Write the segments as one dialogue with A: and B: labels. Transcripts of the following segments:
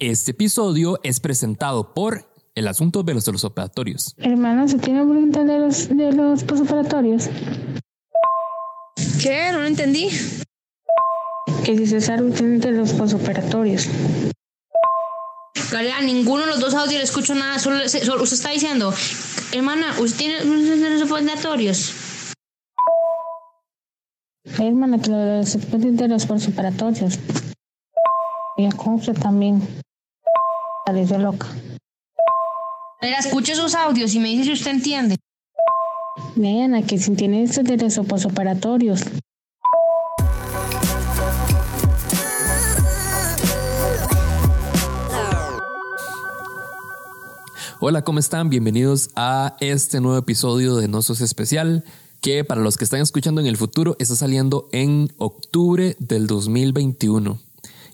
A: Este episodio es presentado por el asunto de los, de los operatorios.
B: Hermano, ¿se tiene pregunta de los, de los postoperatorios?
C: ¿Qué? No lo entendí.
B: Que si César tiene de los postoperatorios.
C: Galea, ninguno de los dos audios le escucho nada. Solo, solo usted está diciendo, hermana, ¿usted tiene de los operatorios?
B: Hermana, que los de los postoperatorios. Y a usted también. Pareció loca.
C: Mira, escuche sus audios y me dice si usted entiende.
B: Diana, que si tiene estos de los.
A: Hola, ¿cómo están? Bienvenidos a este nuevo episodio de Nosos Especial, que para los que están escuchando en el futuro está saliendo en octubre del 2021.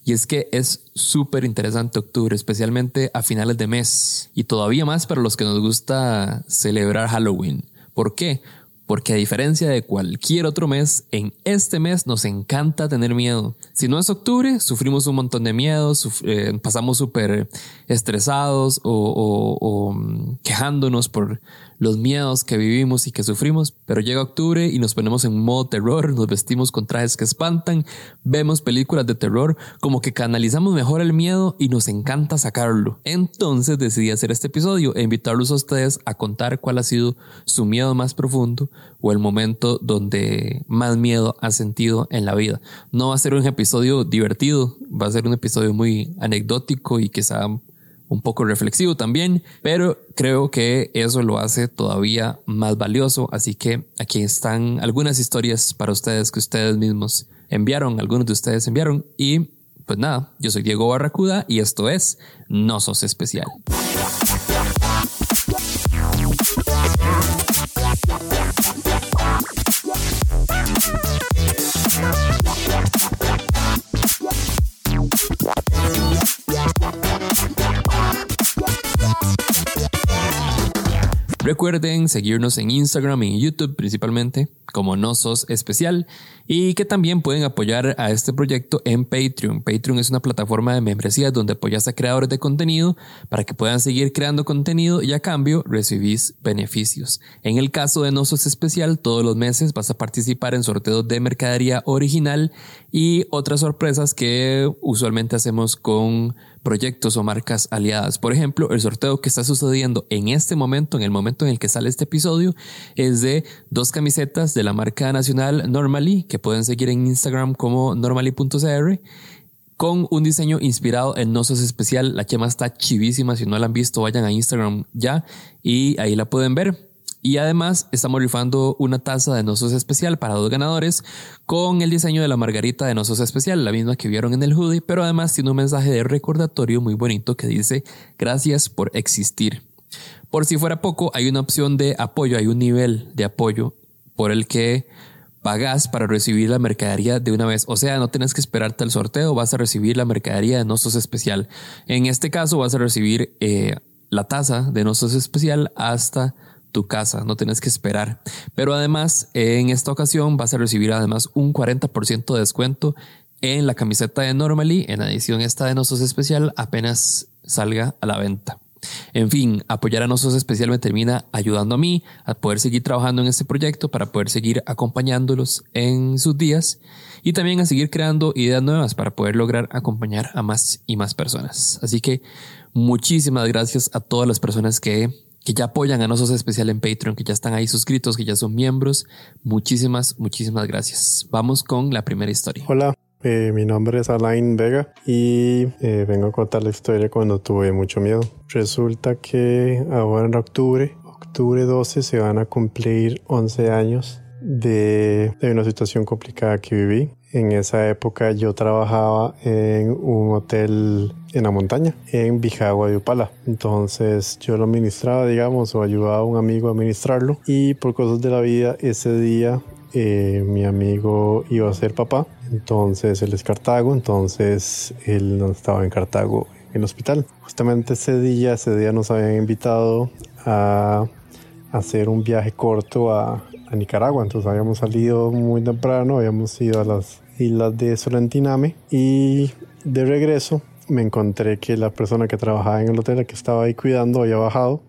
A: Y es que es súper interesante octubre, especialmente a finales de mes. Y todavía más para los que nos gusta celebrar Halloween. ¿Por qué? Porque a diferencia de cualquier otro mes, en este mes nos encanta tener miedo. Si no es octubre, sufrimos un montón de miedos, eh, pasamos súper estresados o, o, mm, quejándonos por los miedos que vivimos y que sufrimos, pero llega octubre y nos ponemos en modo terror, nos vestimos con trajes que espantan, vemos películas de terror, como que canalizamos mejor el miedo y nos encanta sacarlo. Entonces decidí hacer este episodio e invitarlos a ustedes a contar cuál ha sido su miedo más profundo o el momento donde más miedo ha sentido en la vida. No va a ser un episodio divertido, va a ser un episodio muy anecdótico y quizá un poco reflexivo también, pero creo que eso lo hace todavía más valioso. Así que aquí están algunas historias para ustedes que ustedes mismos enviaron, algunos de ustedes enviaron. Y pues nada, yo soy Diego Barracuda y esto es No Sos Especial. Recuerden seguirnos en Instagram y YouTube principalmente como No Sos Especial y que también pueden apoyar a este proyecto en Patreon. Patreon es una plataforma de membresía donde apoyas a creadores de contenido para que puedan seguir creando contenido y a cambio recibís beneficios. En el caso de No Sos Especial, todos los meses vas a participar en sorteos de mercadería original y otras sorpresas que usualmente hacemos con proyectos o marcas aliadas. Por ejemplo, el sorteo que está sucediendo en este momento, en el momento en el que sale este episodio, es de dos camisetas de la marca nacional Normally, que pueden seguir en Instagram como normally.cr con un diseño inspirado en Nosos Especial. La quema está chivísima. Si no la han visto, vayan a Instagram ya y ahí la pueden ver. Y además estamos rifando una taza de Nosos Especial para dos ganadores con el diseño de la margarita de Nosos Especial, la misma que vieron en el hoodie, pero además tiene un mensaje de recordatorio muy bonito que dice gracias por existir. Por si fuera poco, hay una opción de apoyo, hay un nivel de apoyo por el que pagas para recibir la mercadería de una vez. O sea, no tienes que esperarte al sorteo, vas a recibir la mercadería de Nosos Especial. En este caso vas a recibir eh, la taza de Nosos Especial hasta tu casa, no tienes que esperar. Pero además, en esta ocasión vas a recibir además un 40% de descuento en la camiseta de Normally, en adición esta de Nosos Especial, apenas salga a la venta. En fin, apoyar a Nosos Especial me termina ayudando a mí a poder seguir trabajando en este proyecto para poder seguir acompañándolos en sus días y también a seguir creando ideas nuevas para poder lograr acompañar a más y más personas. Así que muchísimas gracias a todas las personas que que ya apoyan a Nosos Especial en Patreon, que ya están ahí suscritos, que ya son miembros. Muchísimas, muchísimas gracias. Vamos con la primera historia.
D: Hola, eh, mi nombre es Alain Vega y eh, vengo a contar la historia cuando tuve mucho miedo. Resulta que ahora en octubre, octubre 12, se van a cumplir 11 años de, de una situación complicada que viví. En esa época yo trabajaba en un hotel en la montaña, en Bijagua de Upala. Entonces yo lo administraba, digamos, o ayudaba a un amigo a administrarlo. Y por cosas de la vida, ese día eh, mi amigo iba a ser papá. Entonces él es Cartago, entonces él no estaba en Cartago en el hospital. Justamente ese día, ese día nos habían invitado a hacer un viaje corto a, a Nicaragua. Entonces habíamos salido muy temprano, habíamos ido a las islas de Solentiname y de regreso me encontré que la persona que trabajaba en el hotel, que estaba ahí cuidando, había bajado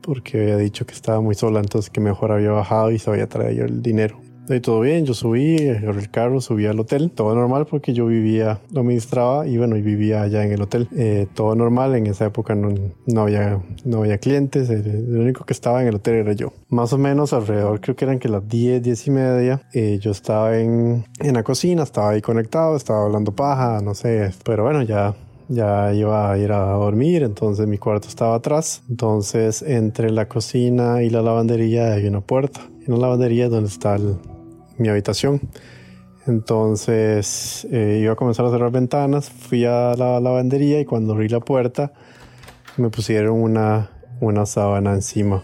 D: porque había dicho que estaba muy sola, entonces que mejor había bajado y se había traído el dinero. Y todo bien, yo subí, el carro, subí al hotel, todo normal porque yo vivía, lo administraba y bueno, y vivía allá en el hotel. Eh, todo normal, en esa época no, no, había, no había clientes, el, único que estaba en el hotel era yo. Más o menos alrededor, creo que eran que las 10, 10 y media, eh, yo estaba en, en la cocina, estaba ahí conectado, estaba hablando paja, no sé, pero bueno, ya ya iba a ir a dormir, entonces mi cuarto estaba atrás. Entonces entre la cocina y la lavandería hay una puerta. En la lavandería es donde está mi habitación. Entonces eh, iba a comenzar a cerrar ventanas, fui a la lavandería y cuando abrí la puerta me pusieron una, una sábana encima.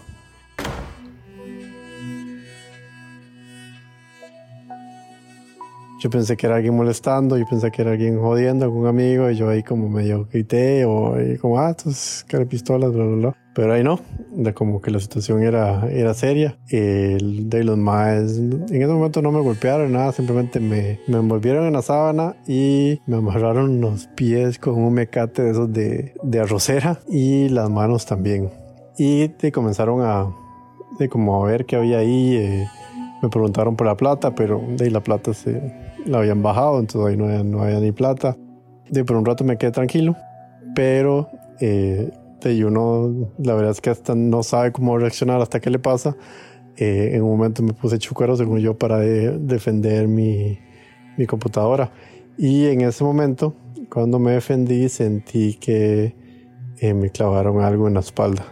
D: Yo pensé que era alguien molestando, yo pensé que era alguien jodiendo, algún amigo, y yo ahí como medio grité, o como, ah, estos pistolas, bla, bla, bla. Pero ahí no, de como que la situación era, era seria. El de los maes, en ese momento no me golpearon nada, simplemente me, me envolvieron en la sábana y me amarraron los pies con un mecate de esos de, de arrocera y las manos también. Y te comenzaron a, de como a ver qué había ahí. Eh, me preguntaron por la plata, pero de ahí la plata se, la habían bajado, entonces ahí no había, no había ni plata. De por un rato me quedé tranquilo, pero eh, de uno, la verdad es que hasta no sabe cómo reaccionar hasta que le pasa. Eh, en un momento me puse chucaro, según yo, para defender mi, mi computadora. Y en ese momento, cuando me defendí, sentí que eh, me clavaron algo en la espalda.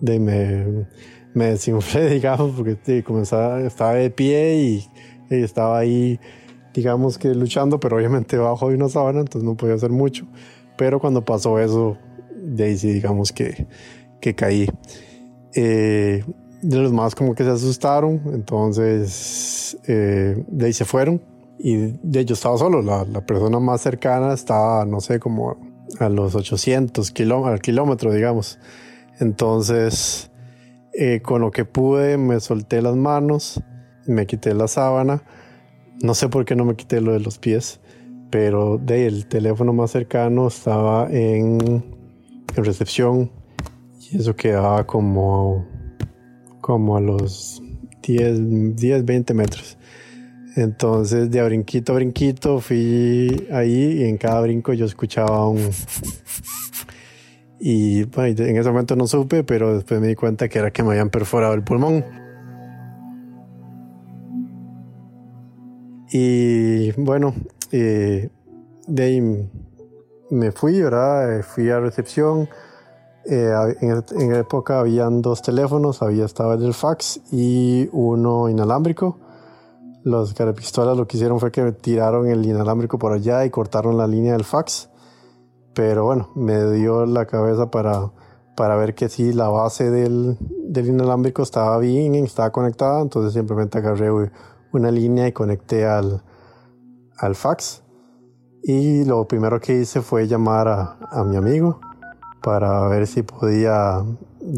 D: De me, me desinflé, digamos, porque comenzaba, estaba de pie y, estaba ahí, digamos que luchando, pero obviamente bajo de una sábana, entonces no podía hacer mucho. Pero cuando pasó eso, ahí sí, digamos que, que caí. Eh, de los más como que se asustaron, entonces eh, de ahí se fueron y de hecho estaba solo, la, la, persona más cercana estaba, no sé, como a los 800 kilómetros, digamos. Entonces, eh, con lo que pude me solté las manos, me quité la sábana. No sé por qué no me quité lo de los pies, pero de el teléfono más cercano estaba en, en recepción y eso quedaba como, como a los 10, 10, 20 metros. Entonces de brinquito a brinquito fui ahí y en cada brinco yo escuchaba un y en ese momento no supe, pero después me di cuenta que era que me habían perforado el pulmón. Y bueno, eh, de ahí me fui, ¿verdad? Eh, fui a recepción. Eh, en, en época habían dos teléfonos, había estaba el del fax y uno inalámbrico. Los carapistolas lo que hicieron fue que tiraron el inalámbrico por allá y cortaron la línea del fax pero bueno, me dio la cabeza para, para ver que sí, la base del, del inalámbrico estaba bien, estaba conectada, entonces simplemente agarré una línea y conecté al, al fax. Y lo primero que hice fue llamar a, a mi amigo para ver si podía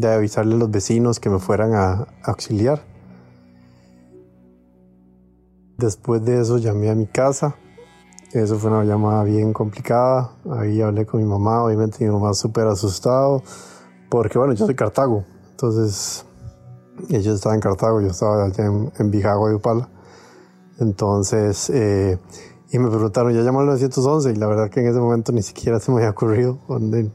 D: avisarle a los vecinos que me fueran a auxiliar. Después de eso llamé a mi casa eso fue una llamada bien complicada. Ahí hablé con mi mamá, obviamente mi mamá súper asustado, porque bueno, yo soy Cartago, entonces ellos estaban en Cartago, yo estaba allá en, en Bijagua de Upala. Entonces, eh, y me preguntaron, ¿ya llamó al 911? Y la verdad que en ese momento ni siquiera se me había ocurrido. Dónde.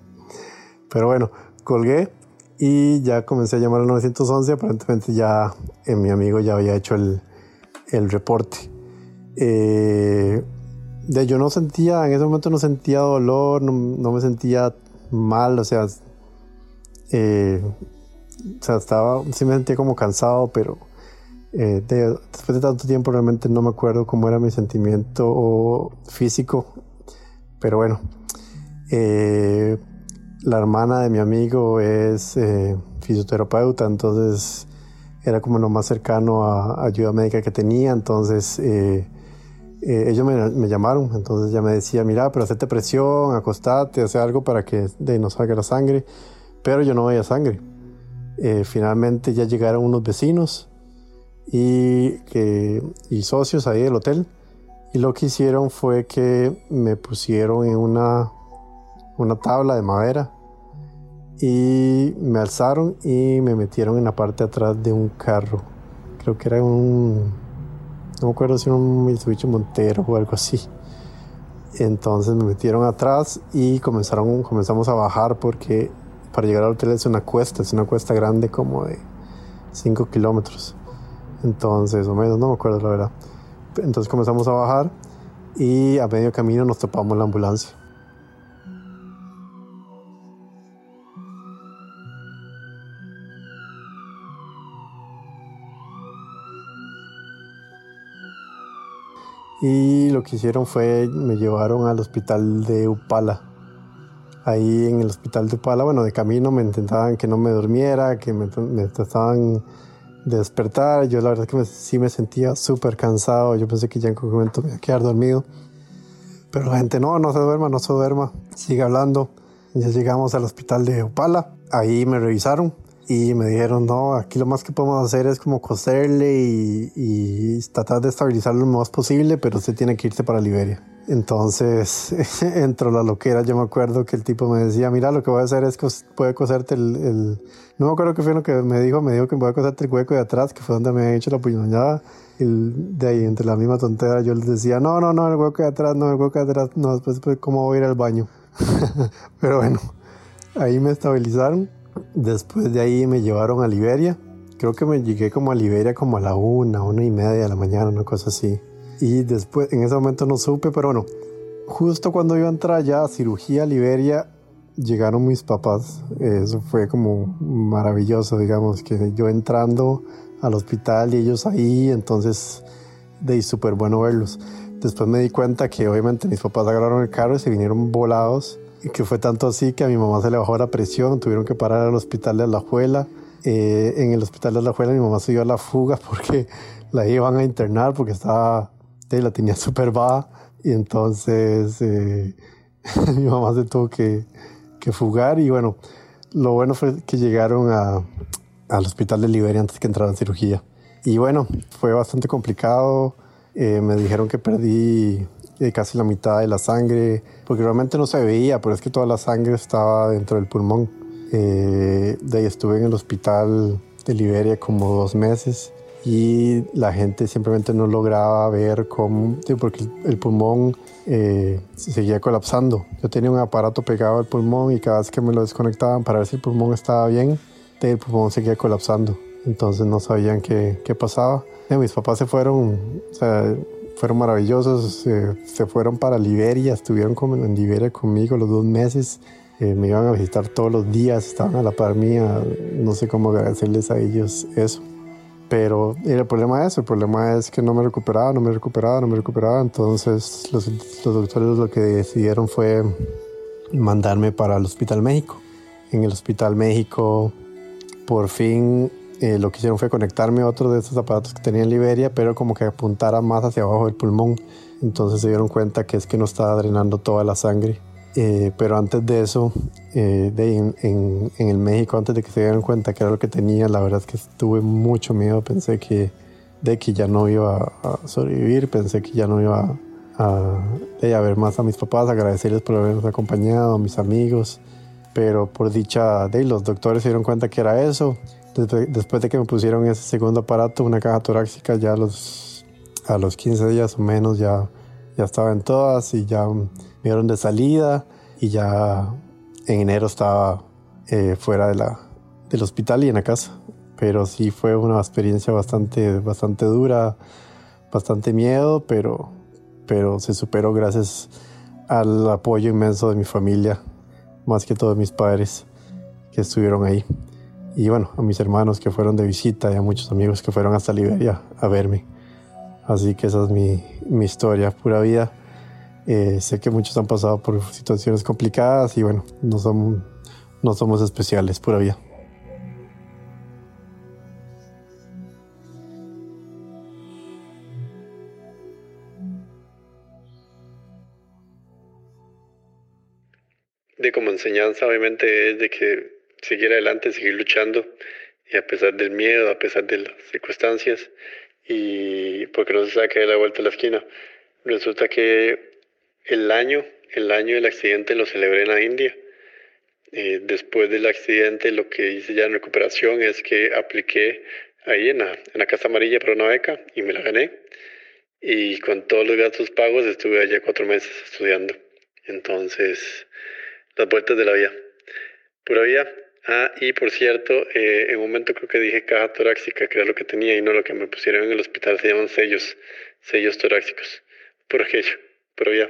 D: Pero bueno, colgué y ya comencé a llamar al 911. Aparentemente ya eh, mi amigo ya había hecho el, el reporte. Eh, de yo no sentía, en ese momento no sentía dolor, no, me sentía mal, o sea, eh, estaba, sí me sentía como cansado, pero eh, después de tanto tiempo realmente no me acuerdo cómo era mi sentimiento físico, pero bueno, eh, la hermana de mi amigo es fisioterapeuta, entonces era como lo más cercano a ayuda médica que tenía, entonces eh, ellos me, llamaron, entonces ya me decía, mira, pero hacete presión, acostate, hace algo para que de, no salga la sangre, pero yo no veía sangre. Eh, finalmente ya llegaron unos vecinos y, que, y socios ahí del hotel Y lo que hicieron fue que me pusieron en una, una tabla de madera y me alzaron y me metieron en la parte de atrás de un carro. Creo que era un, no me acuerdo si era un Mitsubishi Montero o algo así. Entonces me metieron atrás y comenzaron, comenzamos a bajar porque para llegar al hotel es una cuesta, es una cuesta grande como de 5 kilómetros. Entonces, o menos, no me acuerdo la verdad. Entonces comenzamos a bajar y a medio camino nos topamos la ambulancia. Y lo que hicieron fue, me llevaron al hospital de Upala. Ahí en el hospital de Upala, bueno, de camino me intentaban que no me durmiera, que me, me trataban de despertar. Yo la verdad que sí me sentía súper cansado. Yo pensé que ya en algún momento me iba a quedar dormido. Pero la gente, no, no se duerma, no se duerma. Sigue hablando. Ya llegamos al hospital de Upala. Ahí me revisaron y me dijeron, no, aquí lo más que podemos hacer es como coserle y, y tratar de estabilizarlo lo más posible, pero usted tiene que irse para Liberia. Entonces entró la loquera. Yo me acuerdo que el tipo me decía, mira, lo que voy a hacer es que puede coserte el, el, No me acuerdo qué fue lo que me dijo. Me dijo que voy a coserte el hueco de atrás, que fue donde me había hecho la puñalada. Y de ahí, entre la misma tontera, yo les decía, no, no, no, el hueco de atrás, no, el hueco de atrás, no, después, después ¿cómo voy a ir al baño? Pero bueno, ahí me estabilizaron. Después de ahí me llevaron a Liberia. Creo que me llegué como a Liberia como a la una, una y media de la mañana, una cosa así. Y después, en ese momento no supe, pero bueno, justo cuando iba a ya a cirugía a Liberia, llegaron mis papás. Eso fue como maravilloso, digamos, que yo entrando al hospital y ellos ahí, entonces de súper bueno verlos. Después me di cuenta que obviamente mis papás agarraron el carro y se vinieron volados que fue tanto así que a mi mamá se le bajó la presión, tuvieron que parar al hospital de Alajuela. Eh, en el hospital de Alajuela mi mamá se dio a la fuga porque la iban a internar porque estaba, la tenía súper baja y entonces eh, mi mamá se tuvo que, que, fugar y bueno, lo bueno fue que llegaron a, al hospital de Liberia antes que entraran en cirugía. Y bueno, fue bastante complicado. Eh, me dijeron que perdí casi la mitad de la sangre, porque realmente no se veía, pero es que toda la sangre estaba dentro del pulmón. Eh, de ahí estuve en el hospital de Liberia como dos meses y la gente simplemente no lograba ver cómo, porque el pulmón eh, seguía colapsando. Yo tenía un aparato pegado al pulmón y cada vez que me lo desconectaban para ver si el pulmón estaba bien, el pulmón seguía colapsando. Entonces no sabían qué, qué pasaba. Mis papás se fueron, o sea, fueron maravillosos. se fueron para Liberia, estuvieron como en Liberia conmigo los dos meses. Eh, me iban a visitar todos los días, estaban a la par mía. No sé cómo agradecerles a ellos eso. Pero el problema es, el problema es que no me recuperaba, no me recuperaba, no me recuperaba. Entonces los, los doctores lo que decidieron fue mandarme para el Hospital México. En el Hospital México por fin eh, lo que hicieron fue conectarme a otro de esos aparatos que tenía en Liberia, pero como que apuntara más hacia abajo del pulmón. Entonces se dieron cuenta que es que no estaba drenando toda la sangre. Eh, pero antes de eso, eh, en, el México, antes de que se dieran cuenta que era lo que tenía, la verdad es que tuve mucho miedo. Pensé que, de que ya no iba a sobrevivir, pensé que ya no iba a, a, a ver más a mis papás, agradecerles por habernos acompañado, a mis amigos. Pero por dicha de los doctores se dieron cuenta que era eso Después de que me pusieron ese segundo aparato, una caja torácica, ya a los, a los 15 días o menos ya, ya estaba en todas y ya me dieron de salida y ya en enero estaba eh, fuera de la, del hospital y en la casa. Pero sí fue una experiencia bastante, bastante dura, bastante miedo, pero, pero se superó gracias al apoyo inmenso de mi familia, más que todo de mis padres que estuvieron ahí y bueno, a mis hermanos que fueron de visita y a muchos amigos que fueron hasta Liberia a verme. Así que esa es mi, mi historia, pura vida. Eh, sé que muchos han pasado por situaciones complicadas y bueno, no somos, no somos especiales, pura vida. De como enseñanza, obviamente, es de que seguir adelante, seguir luchando, y a pesar del miedo, a pesar de las circunstancias, y porque no se sabe que de la vuelta a la esquina. Resulta que el año, el año del accidente lo celebré en la India. Eh, después del accidente lo que hice ya en recuperación es que apliqué ahí en la, en la Casa Amarilla para una beca y me la gané. Y con todos los gastos pagos estuve allá cuatro meses estudiando. Entonces, las vueltas de la vida. Pura vida. Ah, y por cierto, eh, en un momento creo que dije caja torácica, que era lo que tenía, y no lo que me pusieron en el hospital, se llaman sellos, sellos torácicos. Por aquello, pero ya.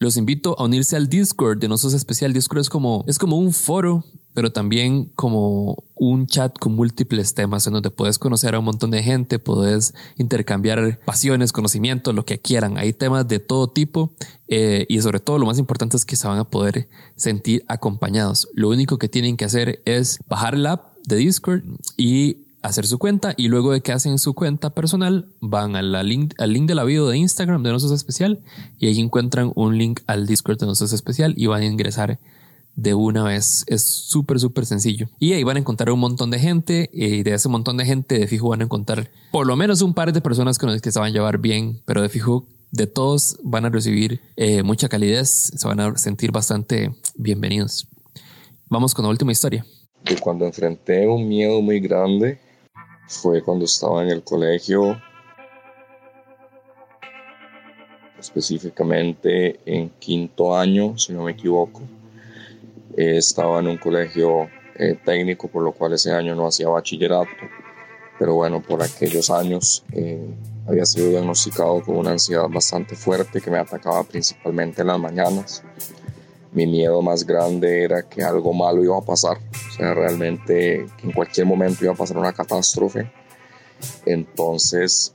A: Los invito a unirse al Discord de Nosotros Especial. Discord es como, es como un foro, pero también como un chat con múltiples temas en donde puedes conocer a un montón de gente, puedes intercambiar pasiones, conocimientos, lo que quieran. Hay temas de todo tipo eh, y sobre todo lo más importante es que se van a poder sentir acompañados. Lo único que tienen que hacer es bajar la app de Discord y hacer su cuenta y luego de que hacen su cuenta personal van a link, al link de la video de Instagram de Nosotros Especial y ahí encuentran un link al Discord de Nosotros Especial y van a ingresar de una vez. Es súper, súper sencillo. Y ahí van a encontrar un montón de gente y de ese montón de gente de fijo van a encontrar por lo menos un par de personas con las que se van a llevar bien, pero de fijo de todos van a recibir eh, mucha calidez, se van a sentir bastante bienvenidos. Vamos con la última historia.
E: Y cuando enfrenté un miedo muy grande fue cuando estaba en el colegio, específicamente en quinto año, si no me equivoco. Eh, estaba en un colegio eh, técnico, por lo cual ese año no hacía bachillerato, pero bueno, por aquellos años eh, había sido diagnosticado con una ansiedad bastante fuerte que me atacaba principalmente en las mañanas. Mi miedo más grande era que algo malo iba a pasar, sea, realmente en cualquier momento iba a pasar una catástrofe. Entonces,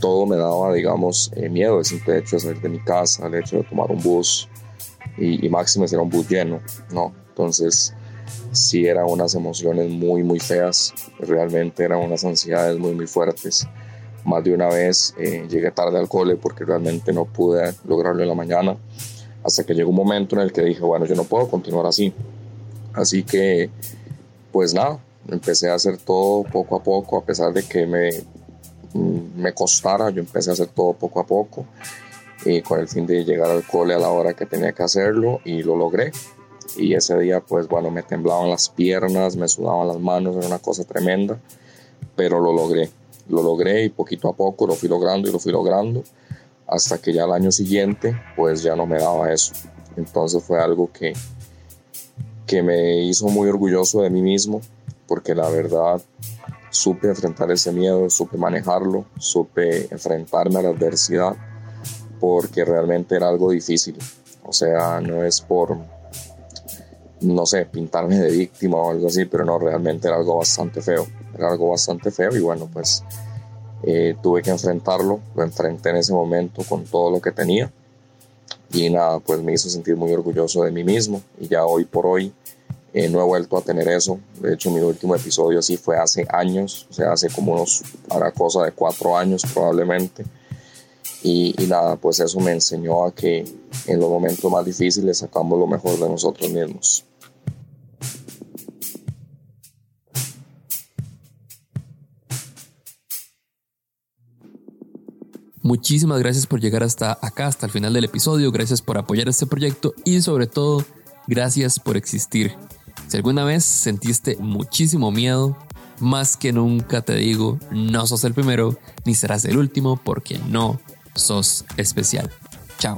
E: todo me daba, digamos, miedo, el simple hecho de salir de mi casa, el hecho de tomar un bus y, y máximo era un bus lleno, ¿no? Entonces, sí eran unas emociones muy, muy feas, realmente eran unas ansiedades muy, muy fuertes. Más de una vez eh, llegué tarde al cole porque realmente no pude lograrlo en la mañana, hasta que llegó un momento en el que dije, bueno, yo no puedo continuar así, Así que, pues nada, empecé a hacer todo poco a poco, a pesar de que me, me costara, yo empecé a hacer todo poco a poco, y con el fin de llegar al cole a la hora que tenía que hacerlo, y lo logré. Y ese día, pues bueno, me temblaban las piernas, me sudaban las manos, era una cosa tremenda, pero lo logré. Lo logré y poquito a poco lo fui logrando y lo fui logrando, hasta que ya el año siguiente, pues ya no me daba eso. Entonces fue algo que, que me hizo muy orgulloso de mí mismo, porque la verdad supe enfrentar ese miedo, supe manejarlo, supe enfrentarme a la adversidad, porque realmente era algo difícil. O sea, no es por, no sé, pintarme de víctima o algo así, pero no, realmente era algo bastante feo. Era algo bastante feo y bueno, pues eh, tuve que enfrentarlo, lo enfrenté en ese momento con todo lo que tenía y nada, pues me hizo sentir muy orgulloso de mí mismo y ya hoy por hoy eh, no he vuelto a tener eso. De hecho, mi último episodio sí fue hace años, o sea, hace como unos, para cosa de cuatro años probablemente. Y, nada, pues eso me enseñó a que en los momentos más difíciles sacamos lo mejor de nosotros mismos.
A: Muchísimas gracias por llegar hasta acá, hasta el final del episodio. Gracias por apoyar este proyecto y sobre todo, gracias por existir. Si alguna vez sentiste muchísimo miedo, más que nunca te digo, no sos el primero ni serás el último porque no sos especial. Chao.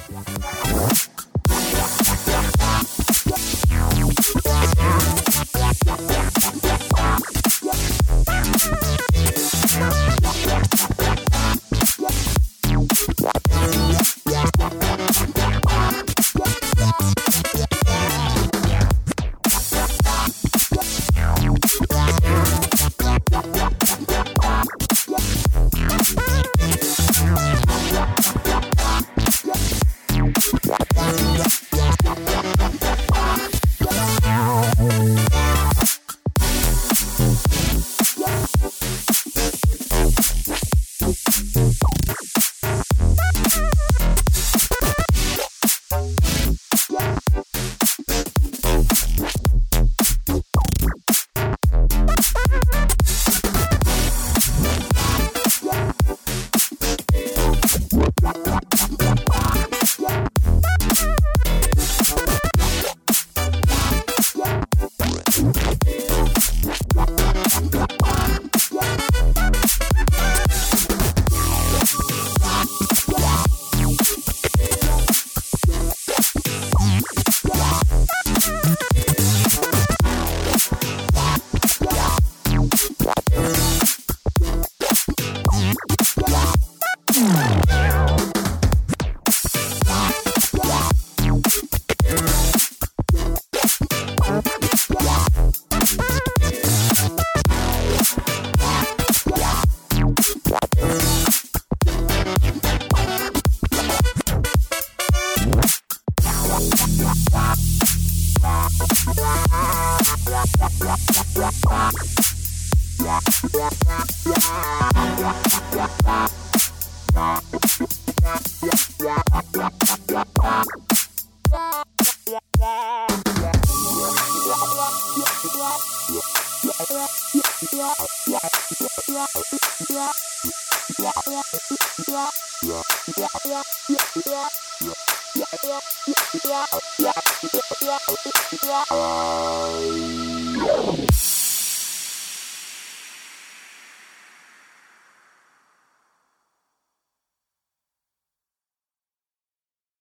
F: I